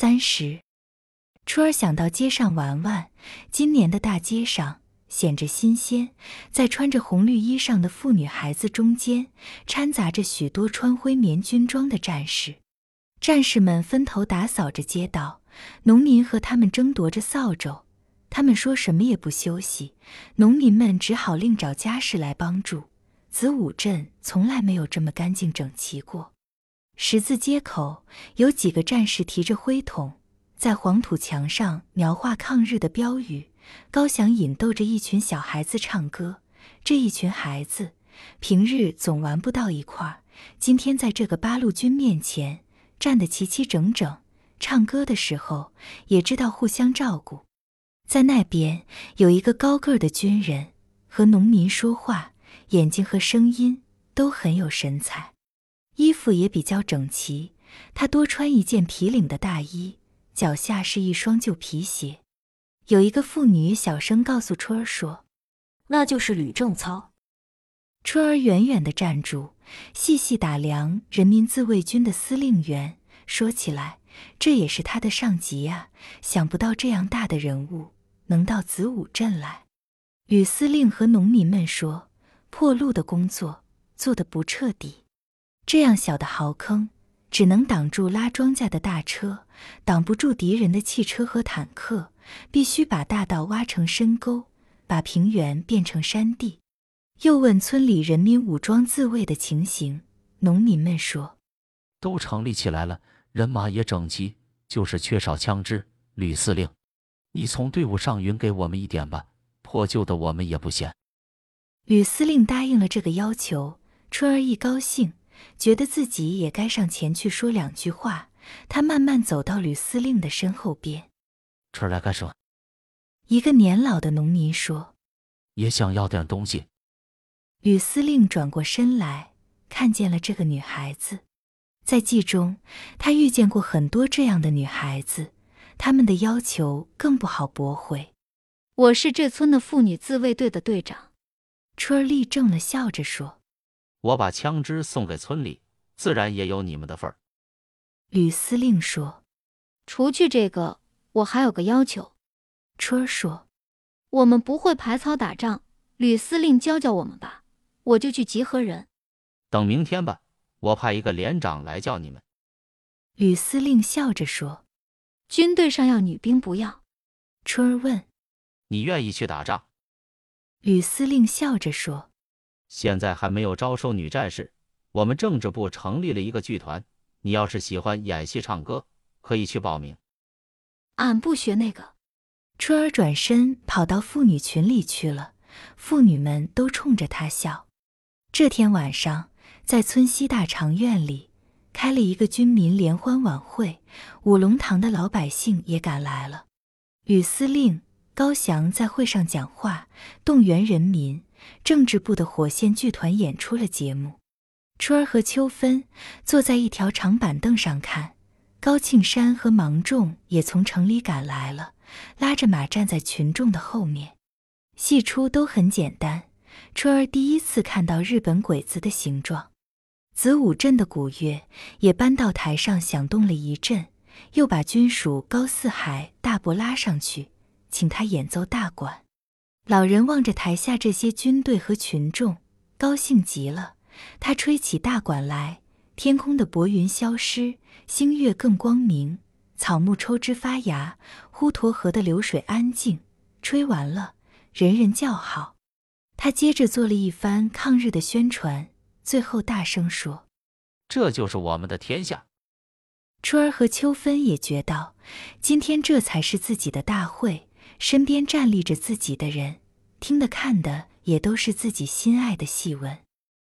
三十，初儿想到街上玩玩，今年的大街上显着新鲜，在穿着红绿衣裳的妇女孩子中间，掺杂着许多穿灰棉军装的战士。战士们分头打扫着街道，农民和他们争夺着扫帚。他们说什么也不休息，农民们只好另找家事来帮助。子午镇从来没有这么干净整齐过。十字街口有几个战士提着灰桶，在黄土墙上描画抗日的标语。高翔引逗着一群小孩子唱歌。这一群孩子平日总玩不到一块儿，今天在这个八路军面前站得齐齐整整，唱歌的时候也知道互相照顾。在那边有一个高个儿的军人和农民说话，眼睛和声音都很有神采，衣服也比较整齐。他多穿一件皮领的大衣，脚下是一双旧皮鞋。有一个妇女小声告诉春儿说：“那就是吕正操。”春儿远远地站住，细细打量人民自卫军的司令员，说起来，这也是他的上级呀。想不到这样大的人物。能到子午镇来，吕司令和农民们说：“破路的工作做得不彻底，这样小的壕坑只能挡住拉庄稼的大车，挡不住敌人的汽车和坦克。必须把大道挖成深沟，把平原变成山地。”又问村里人民武装自卫的情形，农民们说：“都成立起来了，人马也整齐，就是缺少枪支。”吕司令。你从队伍上匀给我们一点吧，破旧的我们也不嫌。吕司令答应了这个要求，春儿一高兴，觉得自己也该上前去说两句话。他慢慢走到吕司令的身后边。春儿来干什么？一个年老的农民说：“也想要点东西。”吕司令转过身来，看见了这个女孩子，在记中，他遇见过很多这样的女孩子。他们的要求更不好驳回。我是这村的妇女自卫队的队长。春儿立正了，笑着说：“我把枪支送给村里，自然也有你们的份儿。”吕司令说：“除去这个，我还有个要求。”春儿说：“我们不会排操打仗，吕司令教教我们吧，我就去集合人。”等明天吧，我派一个连长来叫你们。吕司令笑着说。军队上要女兵不要？春儿问。你愿意去打仗？吕司令笑着说。现在还没有招收女战士，我们政治部成立了一个剧团，你要是喜欢演戏唱歌，可以去报名。俺不学那个。春儿转身跑到妇女群里去了，妇女们都冲着她笑。这天晚上，在村西大长院里。开了一个军民联欢晚会，五龙堂的老百姓也赶来了。吕司令高翔在会上讲话，动员人民。政治部的火线剧团演出了节目。春儿和秋芬坐在一条长板凳上看。高庆山和芒种也从城里赶来了，拉着马站在群众的后面。戏出都很简单。春儿第一次看到日本鬼子的形状。子午镇的鼓乐也搬到台上响动了一阵，又把军属高四海大伯拉上去，请他演奏大管。老人望着台下这些军队和群众，高兴极了。他吹起大管来，天空的薄云消失，星月更光明，草木抽枝发芽，滹沱河的流水安静。吹完了，人人叫好。他接着做了一番抗日的宣传。最后大声说：“这就是我们的天下。”春儿和秋芬也觉得，今天这才是自己的大会，身边站立着自己的人，听的看的也都是自己心爱的戏文。